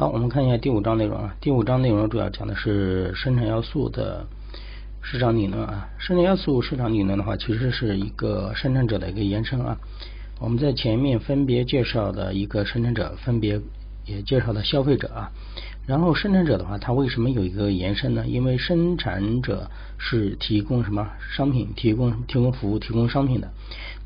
好，我们看一下第五章内容啊。第五章内容主要讲的是生产要素的市场理论啊。生产要素市场理论的话，其实是一个生产者的一个延伸啊。我们在前面分别介绍的一个生产者，分别也介绍了消费者啊。然后生产者的话，它为什么有一个延伸呢？因为生产者是提供什么商品、提供提供服务、提供商品的。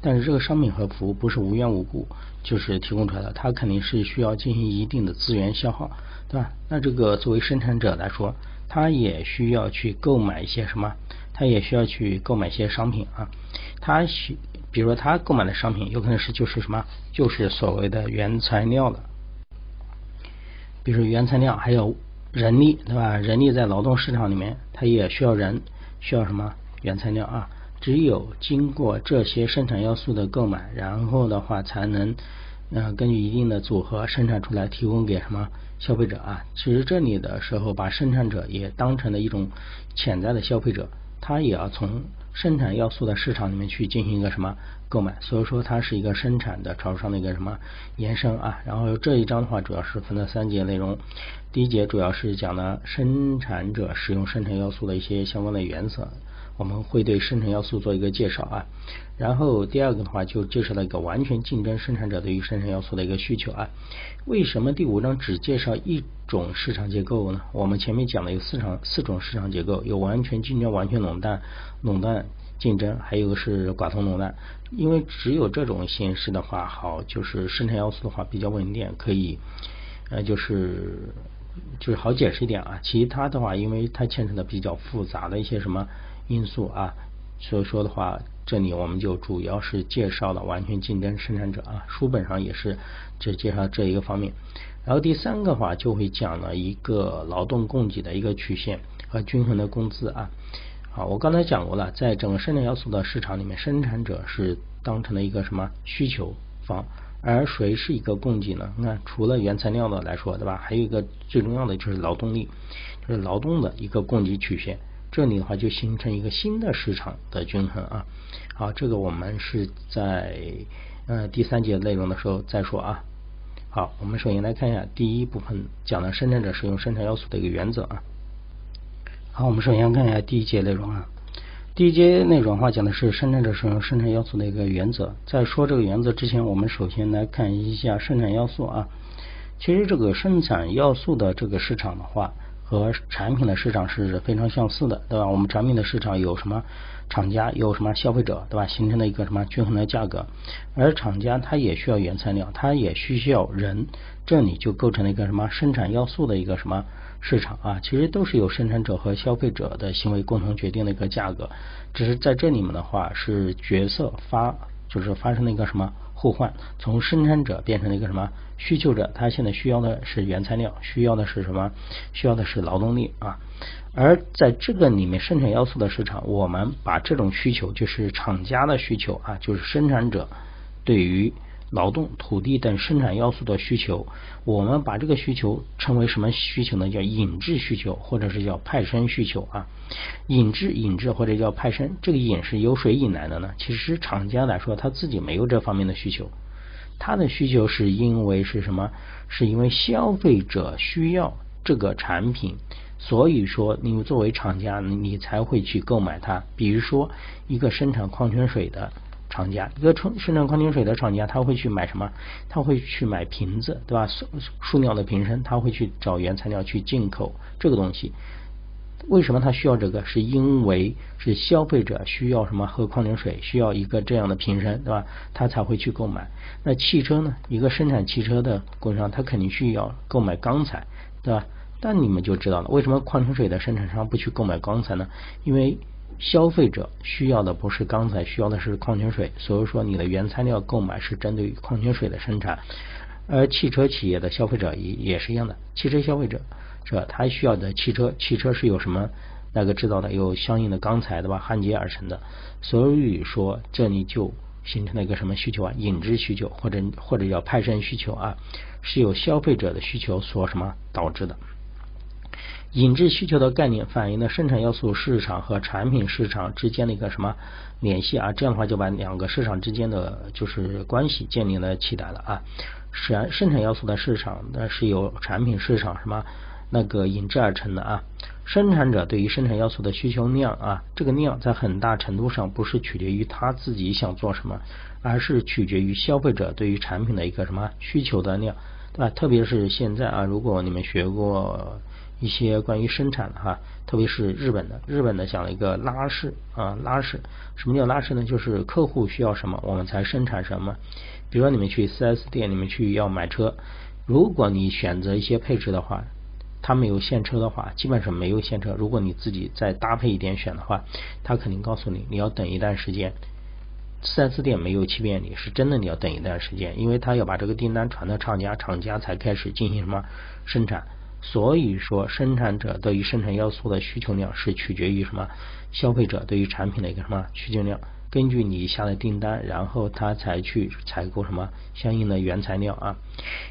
但是这个商品和服务不是无缘无故就是提供出来的，它肯定是需要进行一定的资源消耗，对吧？那这个作为生产者来说，他也需要去购买一些什么？他也需要去购买一些商品啊。他需，比如说他购买的商品有可能是就是什么？就是所谓的原材料了。比如说原材料，还有人力，对吧？人力在劳动市场里面，它也需要人，需要什么原材料啊？只有经过这些生产要素的购买，然后的话才能，嗯，根据一定的组合生产出来，提供给什么消费者啊？其实这里的时候，把生产者也当成了一种潜在的消费者，他也要从生产要素的市场里面去进行一个什么？购买，所以说它是一个生产的朝上的一个什么延伸啊。然后这一章的话，主要是分了三节内容。第一节主要是讲的生产者使用生产要素的一些相关的原则，我们会对生产要素做一个介绍啊。然后第二个的话，就介绍了一个完全竞争生产者对于生产要素的一个需求啊。为什么第五章只介绍一种市场结构呢？我们前面讲的有四场四种市场结构，有完全竞争、完全垄断、垄断。竞争，还有个是寡头垄断，因为只有这种形式的话，好，就是生产要素的话比较稳定，可以，呃，就是就是好解释一点啊。其他的话，因为它牵扯的比较复杂的一些什么因素啊，所以说的话，这里我们就主要是介绍了完全竞争生产者啊，书本上也是只介绍这一个方面。然后第三个话就会讲了一个劳动供给的一个曲线和均衡的工资啊。好，我刚才讲过了，在整个生产要素的市场里面，生产者是当成了一个什么需求方，而谁是一个供给呢？那，除了原材料的来说，对吧？还有一个最重要的就是劳动力，就是劳动的一个供给曲线。这里的话就形成一个新的市场的均衡啊。好，这个我们是在呃第三节内容的时候再说啊。好，我们首先来看一下第一部分讲的生产者使用生产要素的一个原则啊。好，我们首先看一下第一节内容啊。第一节内容的话讲的是生产者使用生产要素的一个原则。在说这个原则之前，我们首先来看一下生产要素啊。其实这个生产要素的这个市场的话，和产品的市场是非常相似的，对吧？我们产品的市场有什么厂家，有什么消费者，对吧？形成了一个什么均衡的价格。而厂家它也需要原材料，它也需要人，这里就构成了一个什么生产要素的一个什么？市场啊，其实都是由生产者和消费者的行为共同决定的一个价格，只是在这里面的话是角色发，就是发生了一个什么互换，从生产者变成了一个什么需求者，他现在需要的是原材料，需要的是什么？需要的是劳动力啊。而在这个里面，生产要素的市场，我们把这种需求，就是厂家的需求啊，就是生产者对于。劳动、土地等生产要素的需求，我们把这个需求称为什么需求呢？叫引致需求，或者是叫派生需求啊。引致、引致或者叫派生，这个引是由谁引来的呢？其实厂家来说，他自己没有这方面的需求，他的需求是因为是什么？是因为消费者需要这个产品，所以说你作为厂家，你才会去购买它。比如说一个生产矿泉水的。厂家一个生生产矿泉水的厂家，他会去买什么？他会去买瓶子，对吧？塑塑料的瓶身，他会去找原材料去进口这个东西。为什么他需要这个？是因为是消费者需要什么？喝矿泉水需要一个这样的瓶身，对吧？他才会去购买。那汽车呢？一个生产汽车的供应商，他肯定需要购买钢材，对吧？但你们就知道了，为什么矿泉水的生产商不去购买钢材呢？因为消费者需要的不是钢材，需要的是矿泉水。所以说，你的原材料购买是针对于矿泉水的生产。而汽车企业的消费者也也是一样的，汽车消费者这他需要的汽车，汽车是有什么那个制造的，有相应的钢材对吧？焊接而成的。所以说，这里就形成了一个什么需求啊？引致需求，或者或者叫派生需求啊，是由消费者的需求所什么导致的。引致需求的概念反映了生产要素市场和产品市场之间的一个什么联系啊？这样的话就把两个市场之间的就是关系建立了起来了啊。生生产要素的市场那是由产品市场什么那个引致而成的啊。生产者对于生产要素的需求量啊，这个量在很大程度上不是取决于他自己想做什么，而是取决于消费者对于产品的一个什么需求的量，对吧？特别是现在啊，如果你们学过一些关于生产的哈，特别是日本的，日本的讲了一个拉式啊，拉式，什么叫拉式呢？就是客户需要什么，我们才生产什么。比如说你们去 4S 店，你们去要买车，如果你选择一些配置的话。他们有现车的话，基本上没有现车。如果你自己再搭配一点选的话，他肯定告诉你你要等一段时间。四 S 店没有欺骗你，是真的你要等一段时间，因为他要把这个订单传到厂家，厂家才开始进行什么生产。所以说，生产者对于生产要素的需求量是取决于什么？消费者对于产品的一个什么需求量？根据你下的订单，然后他才去采购什么相应的原材料啊。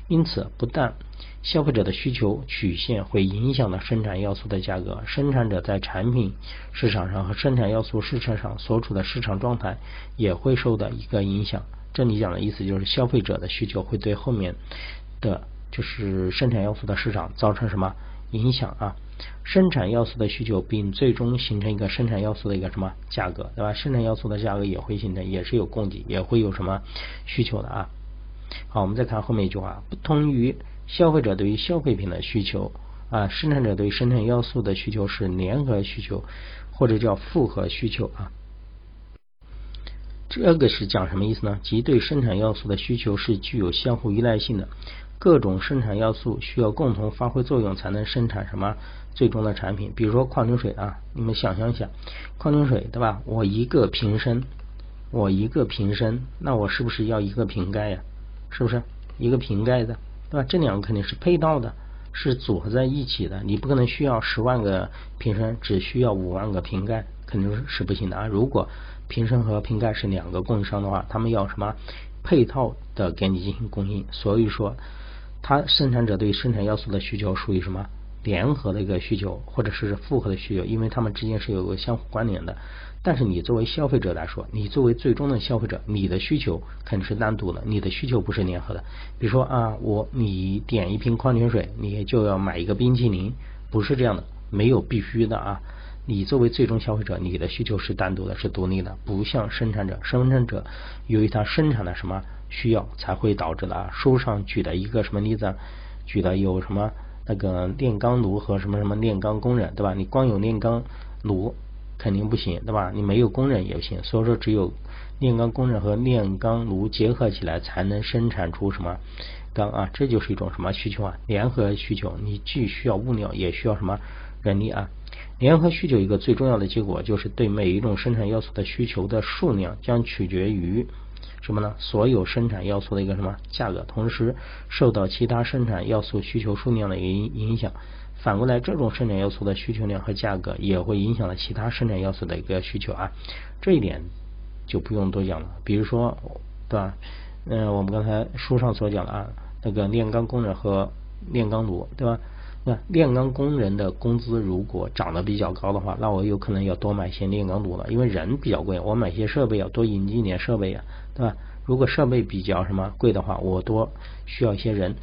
因此，不但消费者的需求曲线会影响到生产要素的价格，生产者在产品市场上和生产要素市场上所处的市场状态也会受到一个影响。这里讲的意思就是，消费者的需求会对后面的就是生产要素的市场造成什么影响啊？生产要素的需求，并最终形成一个生产要素的一个什么价格，对吧？生产要素的价格也会形成，也是有供给，也会有什么需求的啊。好，我们再看后面一句话，不同于消费者对于消费品的需求啊，生产者对于生产要素的需求是联合需求，或者叫复合需求啊。这个是讲什么意思呢？即对生产要素的需求是具有相互依赖性的。各种生产要素需要共同发挥作用，才能生产什么最终的产品。比如说矿泉水啊，你们想象一下，矿泉水对吧？我一个瓶身，我一个瓶身，那我是不是要一个瓶盖呀？是不是一个瓶盖的，对吧？这两个肯定是配套的，是组合在一起的。你不可能需要十万个瓶身，只需要五万个瓶盖，肯定是不行的啊。如果瓶身和瓶盖是两个供应商的话，他们要什么配套的给你进行供应？所以说。它生产者对生产要素的需求属于什么联合的一个需求，或者是复合的需求，因为它们之间是有个相互关联的。但是你作为消费者来说，你作为最终的消费者，你的需求肯定是单独的，你的需求不是联合的。比如说啊，我你点一瓶矿泉水，你就要买一个冰淇淋，不是这样的，没有必须的啊。你作为最终消费者，你的需求是单独的，是独立的，不像生产者，生产者由于他生产的什么？需要才会导致的。书上举的一个什么例子？举的有什么那个炼钢炉和什么什么炼钢工人，对吧？你光有炼钢炉肯定不行，对吧？你没有工人也不行。所以说，只有炼钢工人和炼钢炉结合起来，才能生产出什么钢啊？这就是一种什么需求啊？联合需求。你既需要物料，也需要什么人力啊？联合需求一个最重要的结果，就是对每一种生产要素的需求的数量将取决于。什么呢？所有生产要素的一个什么价格，同时受到其他生产要素需求数量的影影响。反过来，这种生产要素的需求量和价格也会影响了其他生产要素的一个需求啊。这一点就不用多讲了。比如说，对吧？嗯，我们刚才书上所讲的啊，那个炼钢工人和炼钢炉，对吧？那炼钢工人的工资如果涨得比较高的话，那我有可能要多买些炼钢炉了，因为人比较贵，我买些设备要多引进点设备呀，对吧？如果设备比较什么贵的话，我多需要一些人。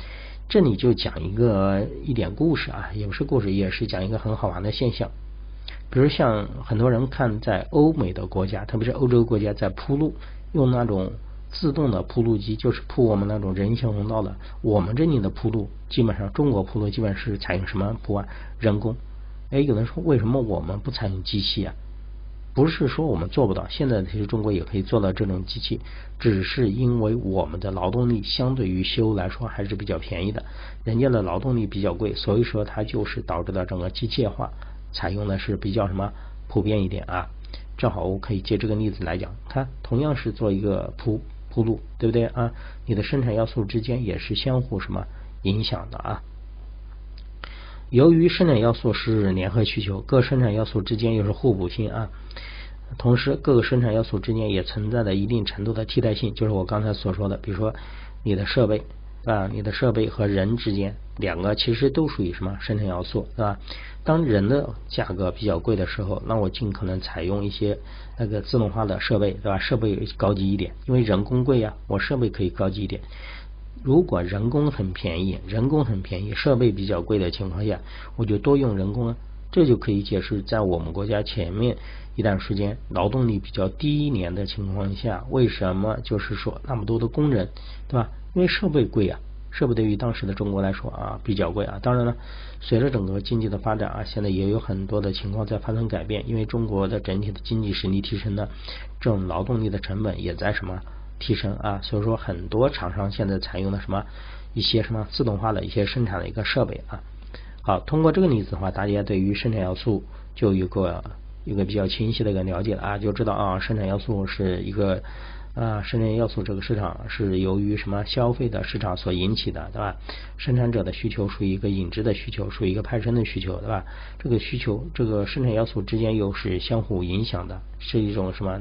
这里就讲一个一点故事啊，也不是故事，也是讲一个很好玩的现象。比如像很多人看在欧美的国家，特别是欧洲国家，在铺路用那种。自动的铺路机就是铺我们那种人行横道的。我们这里的铺路，基本上中国铺路基本是采用什么铺啊？人工。哎，有人说为什么我们不采用机器啊？不是说我们做不到，现在其实中国也可以做到这种机器，只是因为我们的劳动力相对于西欧来说还是比较便宜的，人家的劳动力比较贵，所以说它就是导致了整个机械化采用的是比较什么普遍一点啊。正好我可以借这个例子来讲，它同样是做一个铺。铺路对不对啊？你的生产要素之间也是相互什么影响的啊？由于生产要素是联合需求，各生产要素之间又是互补性啊。同时，各个生产要素之间也存在着一定程度的替代性，就是我刚才所说的，比如说你的设备啊，你的设备和人之间两个其实都属于什么生产要素，对吧？当人的价格比较贵的时候，那我尽可能采用一些那个自动化的设备，对吧？设备高级一点，因为人工贵呀，我设备可以高级一点。如果人工很便宜，人工很便宜，设备比较贵的情况下，我就多用人工了。这就可以解释，在我们国家前面一段时间劳动力比较低廉的情况下，为什么就是说那么多的工人，对吧？因为设备贵啊，设备对于当时的中国来说啊比较贵啊。当然了，随着整个经济的发展啊，现在也有很多的情况在发生改变，因为中国的整体的经济实力提升呢，这种劳动力的成本也在什么提升啊。所以说，很多厂商现在采用的什么一些什么自动化的一些生产的一个设备啊。好，通过这个例子的话，大家对于生产要素就有个一个比较清晰的一个了解了啊，就知道啊，生产要素是一个啊，生产要素这个市场是由于什么消费的市场所引起的，对吧？生产者的需求属于一个引支的需求，属于一个派生的需求，对吧？这个需求，这个生产要素之间又是相互影响的，是一种什么？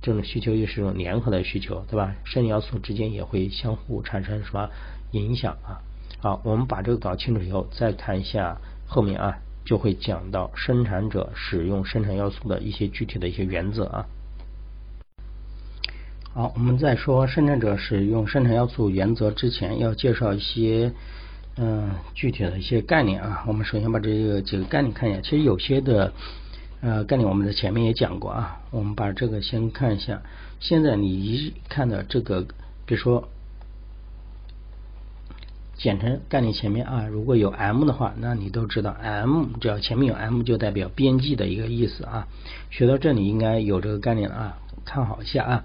这种需求又是一种联合的需求，对吧？生产要素之间也会相互产生什么影响啊？好，我们把这个搞清楚以后，再看一下后面啊，就会讲到生产者使用生产要素的一些具体的一些原则啊。好，我们在说生产者使用生产要素原则之前，要介绍一些嗯具体的一些概念啊。我们首先把这个几个概念看一下，其实有些的呃概念我们在前面也讲过啊。我们把这个先看一下，现在你一看的这个，比如说。简称概念前面啊，如果有 M 的话，那你都知道 M 只要前面有 M 就代表边际的一个意思啊。学到这里应该有这个概念了啊，看好一下啊。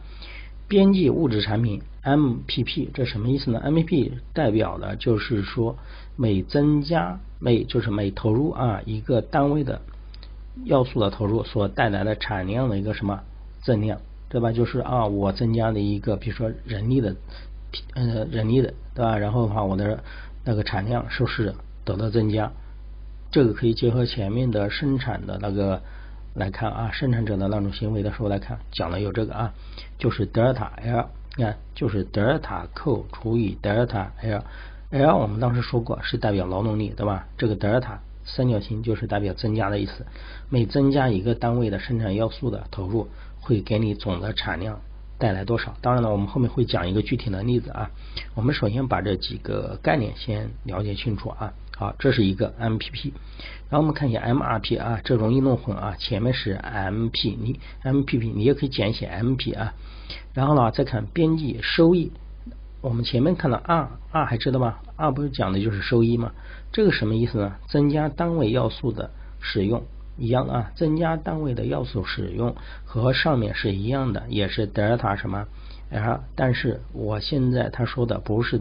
边际物质产品 MPP 这什么意思呢？MPP 代表的就是说每增加每就是每投入啊一个单位的要素的投入所带来的产量的一个什么增量，对吧？就是啊我增加的一个比如说人力的。呃，人力的对吧？然后的话，我的那个产量是不是得到增加？这个可以结合前面的生产的那个来看啊，生产者的那种行为的时候来看，讲的有这个啊，就是德尔塔 L，你看就是德尔塔 Q 除以德尔塔 L，L 我们当时说过是代表劳动力对吧？这个德尔塔三角形就是代表增加的意思，每增加一个单位的生产要素的投入，会给你总的产量。带来多少？当然了，我们后面会讲一个具体的例子啊。我们首先把这几个概念先了解清楚啊。好，这是一个 MPP，然后我们看一下 MRP 啊，这容易弄混啊。前面是 MP，你 MPP 你也可以简写 MP 啊。然后呢，再看边际收益，我们前面看到 R，R 还知道吗？R 不是讲的就是收益吗？这个什么意思呢？增加单位要素的使用。一样啊，增加单位的要素使用和上面是一样的，也是德尔塔什么 L，但是我现在他说的不是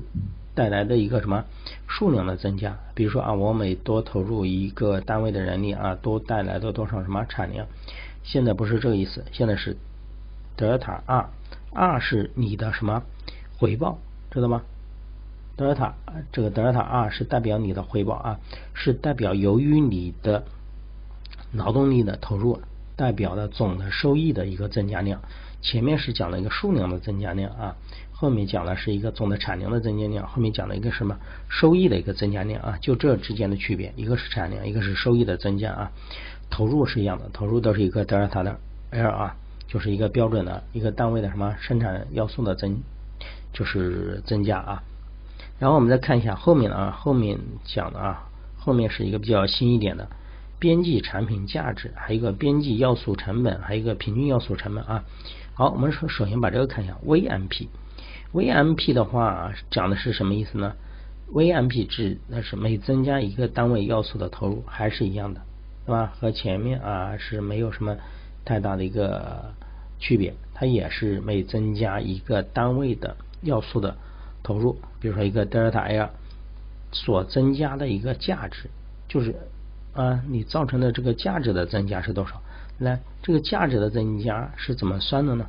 带来的一个什么数量的增加，比如说啊，我每多投入一个单位的人力啊，多带来的多少什么产量，现在不是这个意思，现在是德尔塔 R，R 是你的什么回报，知道吗？德尔塔这个德尔塔 R 是代表你的回报啊，是代表由于你的。劳动力的投入代表了总的收益的一个增加量，前面是讲了一个数量的增加量啊，后面讲的是一个总的产量的增加量，后面讲了一个什么收益的一个增加量啊，就这之间的区别，一个是产量，一个是收益的增加啊，投入是一样的，投入都是一个德尔塔的 L 啊，就是一个标准的一个单位的什么生产要素的增，就是增加啊，然后我们再看一下后面啊，后面讲的啊，后面是一个比较新一点的。边际产品价值，还有一个边际要素成本，还有一个平均要素成本啊。好，我们首首先把这个看一下 VMP VMP 的话讲的是什么意思呢？VMP 指那是每增加一个单位要素的投入还是一样的，对吧？和前面啊是没有什么太大的一个区别，它也是每增加一个单位的要素的投入，比如说一个德尔塔 L 所增加的一个价值就是。啊，你造成的这个价值的增加是多少？来，这个价值的增加是怎么算的呢？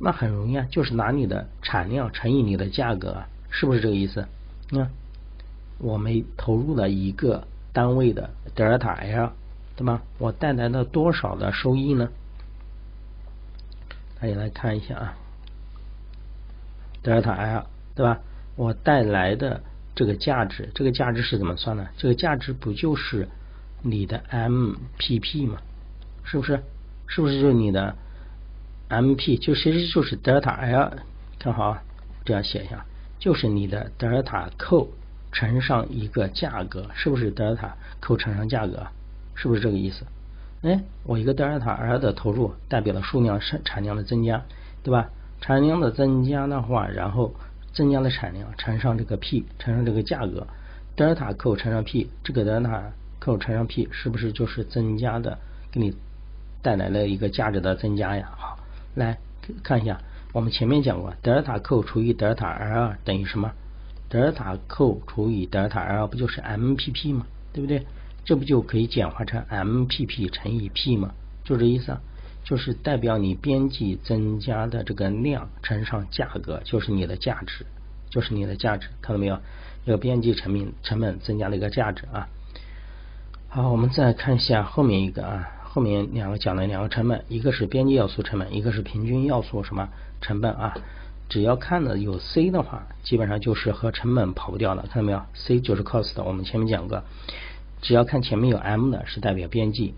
那很容易啊，就是拿你的产量乘以你的价格，是不是这个意思？那我们投入了一个单位的德尔塔 L，对吧？我带来了多少的收益呢？大家来看一下啊，德尔塔 L，对吧？我带来的这个价值，这个价值是怎么算的？这个价值不就是？你的 MPP 吗，是不是？是不是就是你的 MP？就其实就是德尔塔 L，看好啊，这样写一下就是你的德尔塔扣乘上一个价格，是不是德尔塔扣乘上价格？是不是这个意思？哎，我一个德尔塔 L 的投入代表了数量产产量的增加，对吧？产量的增加的话，然后增加的产量乘上这个 P 乘上这个价格，德尔塔扣乘上 P，这个德尔塔扣乘上 P 是不是就是增加的，给你带来了一个价值的增加呀？好，来看一下，我们前面讲过，德尔塔 Q 除以德尔塔 R 等于什么？德尔塔 Q 除以德尔塔 R 不就是 MPP 吗？对不对？这不就可以简化成 MPP 乘以 P 吗？就这意思啊。就是代表你边际增加的这个量乘上价格，就是你的价值，就是你的价值，看到没有？这个边际成本成本增加了一个价值啊。好，我们再看一下后面一个啊，后面两个讲的两个成本，一个是边际要素成本，一个是平均要素什么成本啊？只要看的有 C 的话，基本上就是和成本跑不掉的，看到没有？C 就是 cost，我们前面讲过，只要看前面有 M 的，是代表边际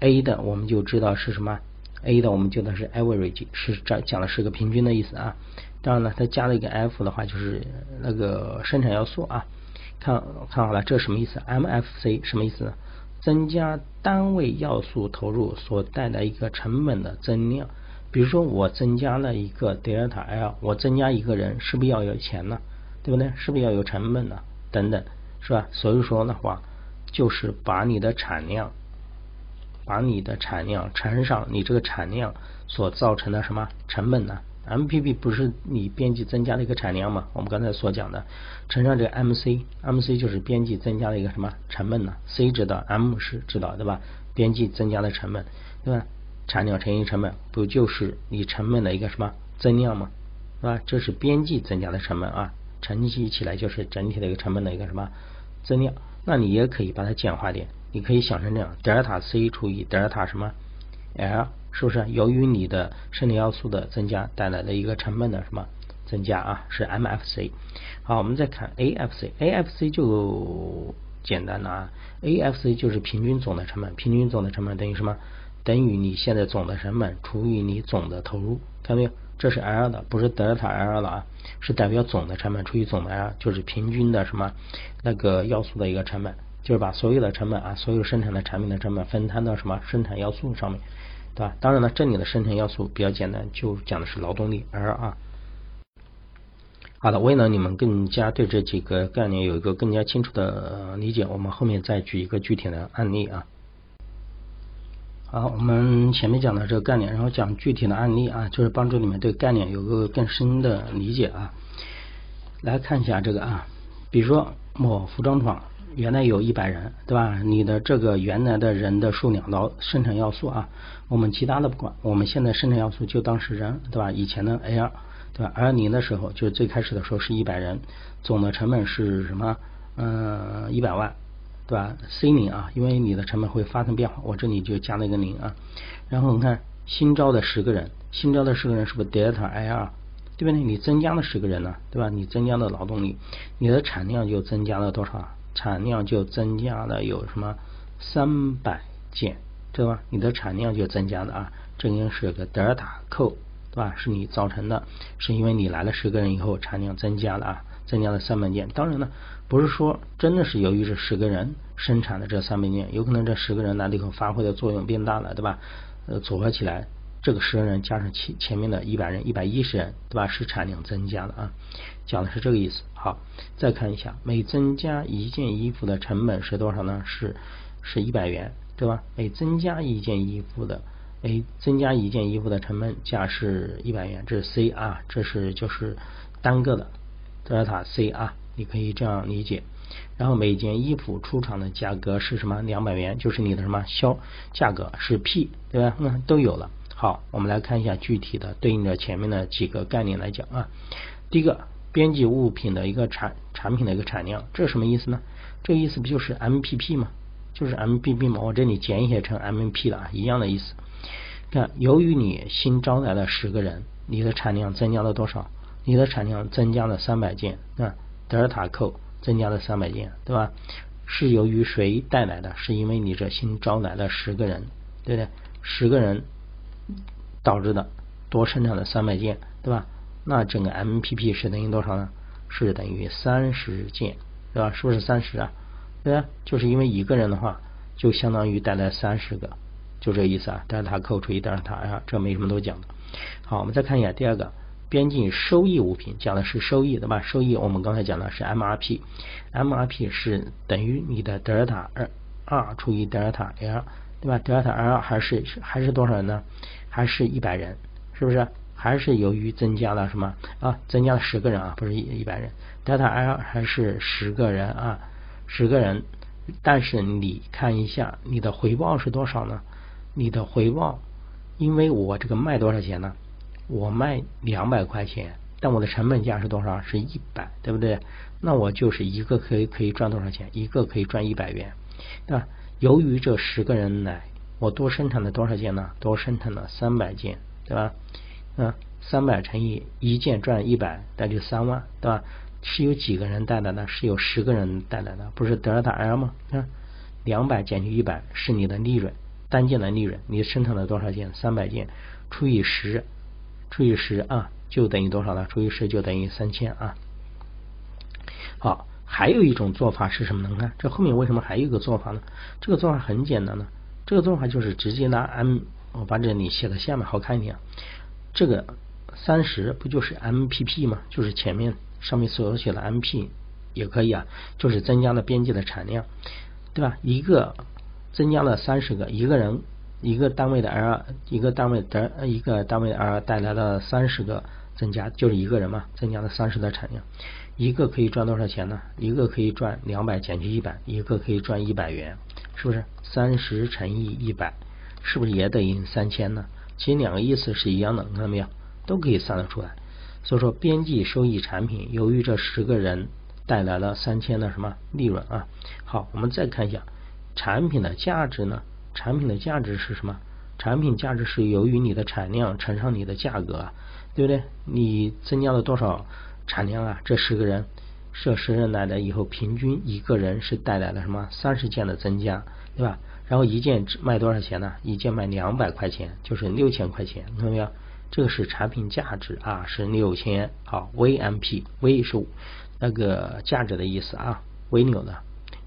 ；A 的我们就知道是什么。A 的我们就的是 average，是讲讲的是个平均的意思啊。当然了，它加了一个 F 的话，就是那个生产要素啊。看看好了，这什么意思？MFC 什么意思呢？增加单位要素投入所带来一个成本的增量。比如说我增加了一个 delta L，我增加一个人，是不是要有钱呢？对不对？是不是要有成本呢？等等，是吧？所以说的话，就是把你的产量。把你的产量乘上你这个产量所造成的什么成本呢？MPP 不是你边际增加的一个产量吗？我们刚才所讲的乘上这个 MC，MC 就是边际增加的一个什么成本呢？C 知道，M 是知道对吧？边际增加的成本对吧？产量乘以成本不就是你成本的一个什么增量吗？对吧？这是边际增加的成本啊，乘积起来就是整体的一个成本的一个什么增量？那你也可以把它简化点。你可以想成这样，德尔塔 C 除以德尔塔什么 L，是不是？由于你的生理要素的增加带来的一个成本的什么增加啊？是 MFC。好，我们再看 AFC，AFC 就简单了啊，AFC 就是平均总的成本，平均总的成本等于什么？等于你现在总的成本除以你总的投入，看到没有？这是 L 的，不是德尔塔 L 了啊，是代表总的成本除以总的 L，就是平均的什么那个要素的一个成本。就是把所有的成本啊，所有生产的产品的成本分摊到什么生产要素上面，对吧？当然了，这里的生产要素比较简单，就讲的是劳动力。L 啊，好的，为了你们更加对这几个概念有一个更加清楚的理解，我们后面再举一个具体的案例啊。好，我们前面讲的这个概念，然后讲具体的案例啊，就是帮助你们对概念有个更深的理解啊。来看一下这个啊，比如说某服装厂。原来有一百人，对吧？你的这个原来的人的数量劳生产要素啊，我们其他的不管，我们现在生产要素就当是人，对吧？以前的 A 二，对吧？二零的时候就是最开始的时候是一百人，总的成本是什么？嗯，一百万，对吧？C 零啊，因为你的成本会发生变化，我这里就加了一个零啊。然后你看新招的十个人，新招的十个人是不是 delta I 二？对不对？你增加了十个人呢，对吧？你增加了劳动力，你的产量就增加了多少？啊产量就增加了有什么三百件，对吧？你的产量就增加了啊，这应该是个德尔塔扣，对吧？是你造成的，是因为你来了十个人以后，产量增加了啊，增加了三百件。当然呢，不是说真的是由于这十个人生产的这三百件，有可能这十个人来了以后发挥的作用变大了，对吧？呃，组合起来。这个十人加上前前面的一百人，一百一十人，对吧？是产量增加了啊，讲的是这个意思。好，再看一下，每增加一件衣服的成本是多少呢？是是一百元，对吧？每增加一件衣服的，每增加一件衣服的成本价是一百元，这是 C 啊，这是就是单个的德尔塔 C 啊，你可以这样理解。然后每件衣服出厂的价格是什么？两百元，就是你的什么销价格是 P，对吧？嗯，都有了。好，我们来看一下具体的对应着前面的几个概念来讲啊。第一个，边际物品的一个产产品的一个产量，这什么意思呢？这意思不就是 MPP 吗？就是 MPP 吗？我这里简写成 MP 了啊，一样的意思。看，由于你新招来了十个人，你的产量增加了多少？你的产量增加了三百件，啊，德尔塔扣增加了三百件，对吧？是由于谁带来的？是因为你这新招来了十个人，对不对？十个人。导致的多生产了三百件，对吧？那整个 MPP 是等于多少呢？是等于三十件，对吧？是不是三十啊？对啊，就是因为一个人的话，就相当于带来三十个，就这意思啊。德尔塔扣除以德尔塔 L，这没什么多讲的。好，我们再看一下第二个，边际收益物品讲的是收益，对吧？收益我们刚才讲的是 MRP，MRP 是等于你的德尔塔二二除以德尔塔 L，对吧？德尔塔 L 还是还是多少人呢？还是一百人，是不是？还是由于增加了什么啊？增加了十个人啊，不是一一百人。德尔塔 L 还是十个人啊？十个人，但是你看一下你的回报是多少呢？你的回报，因为我这个卖多少钱呢？我卖两百块钱，但我的成本价是多少？是一百，对不对？那我就是一个可以可以赚多少钱？一个可以赚一百元，对吧？由于这十个人来，我多生产了多少件呢？多生产了三百件，对吧？嗯，三百乘以一件赚一百，那就三万，对吧？是有几个人带来的？是有十个人带来的，不是德尔塔 L 吗？看，两百减去一百是你的利润，单件的利润。你生产了多少件？三百件，除以十，除以十啊，就等于多少呢？除以十就等于三千啊。还有一种做法是什么呢？你看这后面为什么还有一个做法呢？这个做法很简单呢，这个做法就是直接拿 M，我把这里写个下面好看一点。这个三十不就是 MPP 吗？就是前面。上面所写的 MP 也可以啊，就是增加了边际的产量，对吧？一个增加了三十个，一个人一个单位的 L，一个单位的一个单位的 R 带来了三十个增加，就是一个人嘛，增加了三十的产量，一个可以赚多少钱呢？一个可以赚两百减去一百，一个可以赚一百元，是不是？三十乘以一百，是不是也等于三千呢？其实两个意思是一样的，看到没有？都可以算得出来。所以说，边际收益产品由于这十个人带来了三千的什么利润啊？好，我们再看一下产品的价值呢？产品的价值是什么？产品价值是由于你的产量乘上你的价格，对不对？你增加了多少产量啊？这十个人，设十人来了以后，平均一个人是带来了什么三十件的增加，对吧？然后一件卖多少钱呢？一件卖两百块钱，就是六千块钱，看到没有？这个是产品价值啊，是六千。好，VMP，V 是那个价值的意思啊，，V 扭的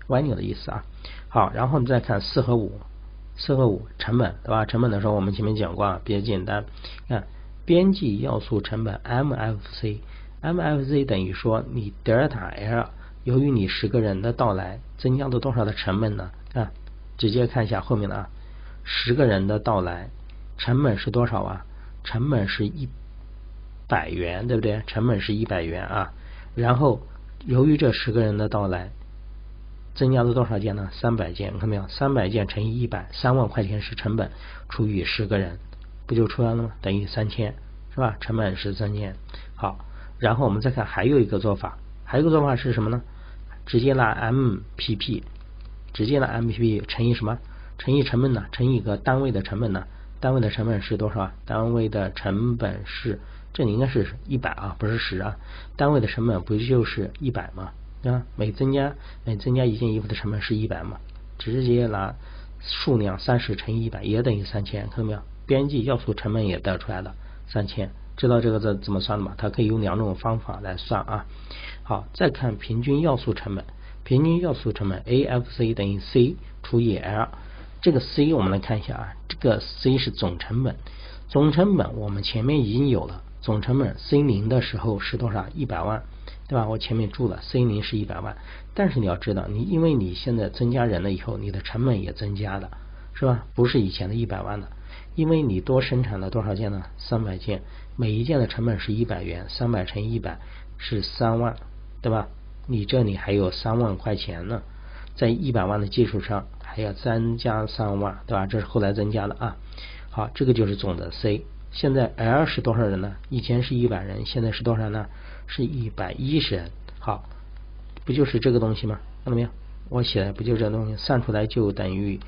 ，Y 扭的意思啊。好，然后你再看四和五，四和五成本对吧？成本的时候我们前面讲过啊，比较简单。看边际要素成本 MFC M F Z 等于说你德尔塔 L，由于你十个人的到来，增加了多少的成本呢？看，直接看一下后面的啊，十个人的到来，成本是多少啊？成本是一百元，对不对？成本是一百元啊。然后由于这十个人的到来，增加了多少件呢？三百件，看到没有？三百件乘以一百，三万块钱是成本，除以十个人，不就出来了吗？等于三千，是吧？成本是三千。好，然后我们再看还有一个做法，还有一个做法是什么呢？直接拿 MPP，直接拿 MPP 乘以什么？乘以成本呢？乘以一个单位的成本呢？单位的成本是多少啊？单位的成本是，这里应该是一百啊，不是十啊。单位的成本不就是一百吗？啊，每增加每增加一件衣服的成本是一百嘛？直接拿数量三十乘以一百也等于三千，看到没有？边际要素成本也得出来了三千，知道这个怎怎么算的吗？它可以用两种方法来算啊。好，再看平均要素成本，平均要素成本 AFC 等于 C 除以 L。这个 C 我们来看一下啊，这个 C 是总成本，总成本我们前面已经有了，总成本 C 零的时候是多少？一百万，对吧？我前面注了 C 零是一百万，但是你要知道，你因为你现在增加人了以后，你的成本也增加了，是吧？不是以前的一百万了，因为你多生产了多少件呢？三百件，每一件的成本是一百元，三百乘一百是三万，对吧？你这里还有三万块钱呢，在一百万的基础上。还要增加三万，对吧？这是后来增加的啊。好，这个就是总的 C。现在 L 是多少人呢？以前是一百人，现在是多少呢？是一百一十人。好，不就是这个东西吗？看到没有？我写的不就这东西？算出来就等于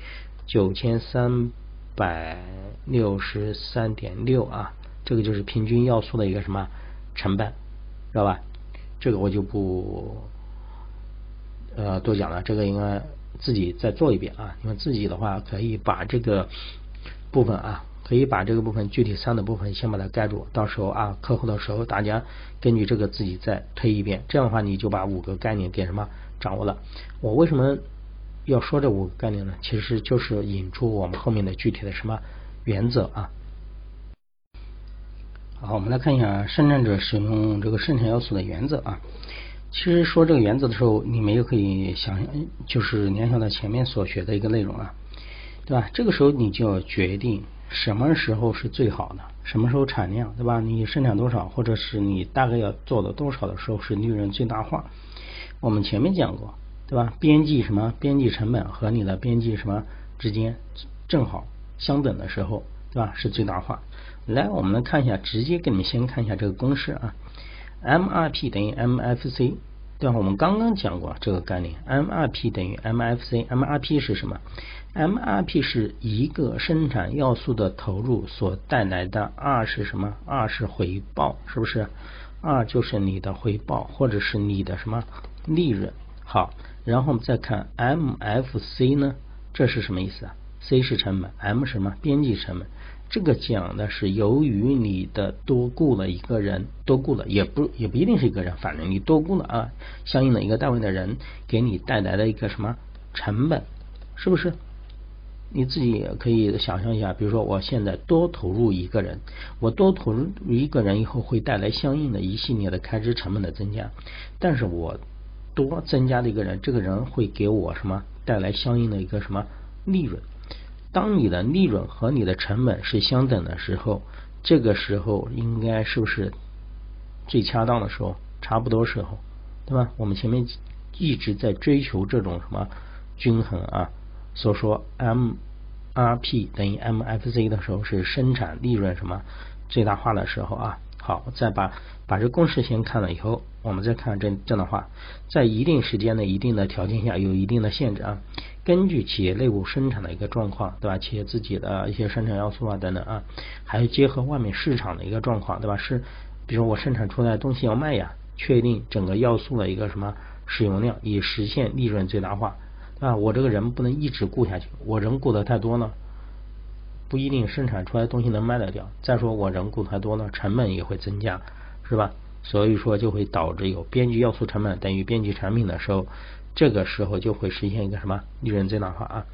九千三百六十三点六啊。这个就是平均要素的一个什么成本，知道吧？这个我就不呃多讲了。这个应该。自己再做一遍啊！你们自己的话可以把这个部分啊，可以把这个部分具体三的部分先把它盖住，到时候啊课后的时候大家根据这个自己再推一遍，这样的话你就把五个概念给什么掌握了。我为什么要说这五个概念呢？其实就是引出我们后面的具体的什么原则啊。好，我们来看一下生产者使用这个生产要素的原则啊。其实说这个原则的时候，你们也可以想，就是联想到前面所学的一个内容啊，对吧？这个时候你就要决定什么时候是最好的，什么时候产量，对吧？你生产多少，或者是你大概要做的多少的时候是利润最大化。我们前面讲过，对吧？边际什么？边际成本和你的边际什么之间正好相等的时候，对吧？是最大化。来，我们来看一下，直接给你们先看一下这个公式啊，MRP 等于 MFC，对吧？我们刚刚讲过这个概念，MRP 等于 MFC，MRP 是什么？MRP 是一个生产要素的投入所带来的 R 是什么？R 是回报，是不是？R 就是你的回报，或者是你的什么利润？好，然后我们再看 MFC 呢，这是什么意思啊？C 是成本，M 什么？边际成本。这个讲的是由于你的多雇了一个人，多雇了也不也不一定是一个人，反正你多雇了啊，相应的一个单位的人给你带来的一个什么成本，是不是？你自己也可以想象一下，比如说我现在多投入一个人，我多投入一个人以后会带来相应的一系列的开支成本的增加，但是我多增加的一个人，这个人会给我什么带来相应的一个什么利润？当你的利润和你的成本是相等的时候，这个时候应该是不是最恰当的时候？差不多时候，对吧？我们前面一直在追求这种什么均衡啊，所说 MRP 等于 MFC 的时候是生产利润什么最大化的时候啊。好，再把把这公式先看了以后，我们再看这这样的话，在一定时间的一定的条件下，有一定的限制啊。根据企业内部生产的一个状况，对吧？企业自己的一些生产要素啊等等啊，还有结合外面市场的一个状况，对吧？是，比如我生产出来东西要卖呀，确定整个要素的一个什么使用量，以实现利润最大化，对吧？我这个人不能一直雇下去，我人雇的太多呢。不一定生产出来东西能卖得掉。再说我人雇太多呢，成本也会增加，是吧？所以说就会导致有边际要素成本等于边际产品的时候，这个时候就会实现一个什么利润最大化啊？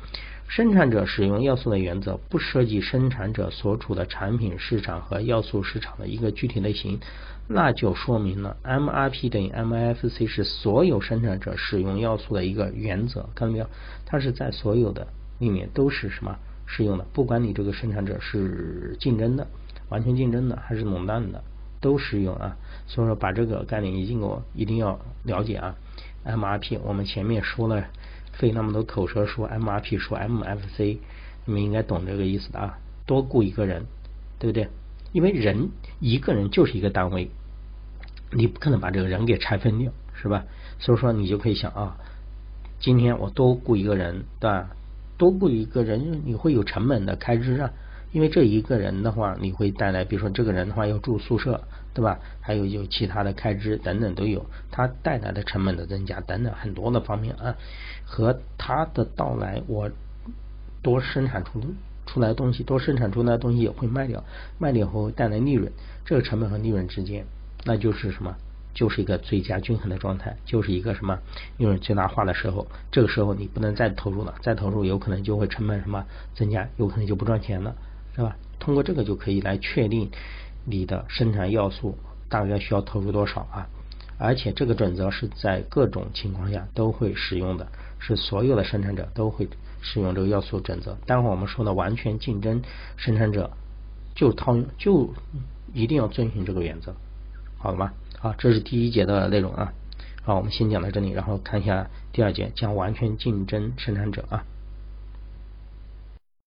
生产者使用要素的原则不涉及生产者所处的产品市场和要素市场的一个具体类型，那就说明了 MRP 等于 MFC 是所有生产者使用要素的一个原则，看到没有？它是在所有的里面都是什么？适用的，不管你这个生产者是竞争的、完全竞争的还是垄断的，都适用啊。所以说，把这个概念一定我一定要了解啊。MRP，我们前面说了，费那么多口舌说 MRP，说 MFC，你们应该懂这个意思的啊。多雇一个人，对不对？因为人一个人就是一个单位，你不可能把这个人给拆分掉，是吧？所以说，你就可以想啊，今天我多雇一个人，对吧？多雇一个人，你会有成本的开支啊，因为这一个人的话，你会带来，比如说这个人的话要住宿舍，对吧？还有就其他的开支等等都有，它带来的成本的增加等等很多的方面啊，和它的到来，我多生产出出来东西，多生产出来的东西也会卖掉，卖掉后带来利润，这个成本和利润之间，那就是什么？就是一个最佳均衡的状态，就是一个什么利润最大化的时候，这个时候你不能再投入了，再投入有可能就会成本什么增加，有可能就不赚钱了，是吧？通过这个就可以来确定你的生产要素大概需要投入多少啊，而且这个准则是在各种情况下都会使用的，是所有的生产者都会使用这个要素准则。待会我们说的完全竞争生产者就套用，就一定要遵循这个原则，好了吗？好，这是第一节的内容啊。好，我们先讲到这里，然后看一下第二节，讲完全竞争生产者啊。